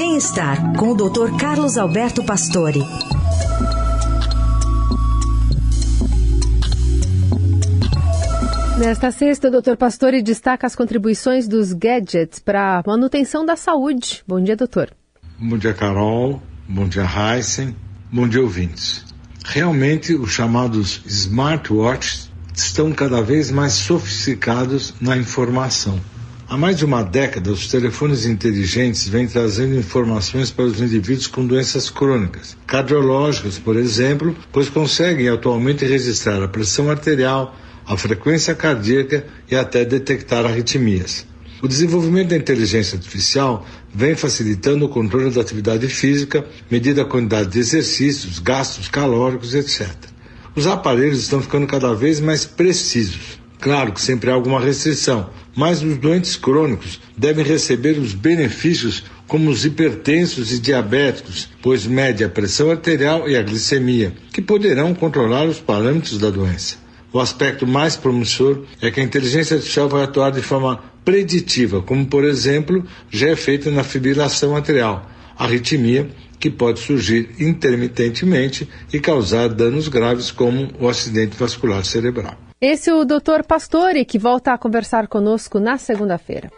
Bem-estar com o Dr. Carlos Alberto Pastore. Nesta sexta, o Dr. Pastore destaca as contribuições dos gadgets para a manutenção da saúde. Bom dia, doutor. Bom dia, Carol. Bom dia, Heisen. Bom dia, ouvintes. Realmente, os chamados smartwatches estão cada vez mais sofisticados na informação. Há mais de uma década, os telefones inteligentes vêm trazendo informações para os indivíduos com doenças crônicas, cardiológicas, por exemplo, pois conseguem atualmente registrar a pressão arterial, a frequência cardíaca e até detectar arritmias. O desenvolvimento da inteligência artificial vem facilitando o controle da atividade física, medida a quantidade de exercícios, gastos calóricos, etc. Os aparelhos estão ficando cada vez mais precisos. Claro que sempre há alguma restrição, mas os doentes crônicos devem receber os benefícios como os hipertensos e diabéticos, pois mede a pressão arterial e a glicemia, que poderão controlar os parâmetros da doença. O aspecto mais promissor é que a inteligência artificial vai atuar de forma preditiva, como por exemplo já é feito na fibrilação arterial, arritmia que pode surgir intermitentemente e causar danos graves como o acidente vascular cerebral. Esse é o Dr. Pastore que volta a conversar conosco na segunda-feira.